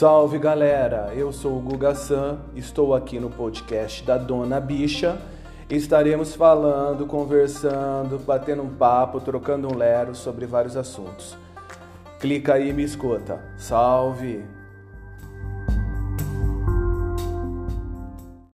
Salve galera, eu sou o Guga San, estou aqui no podcast da Dona Bicha. Estaremos falando, conversando, batendo um papo, trocando um lero sobre vários assuntos. Clica aí e me escuta. Salve!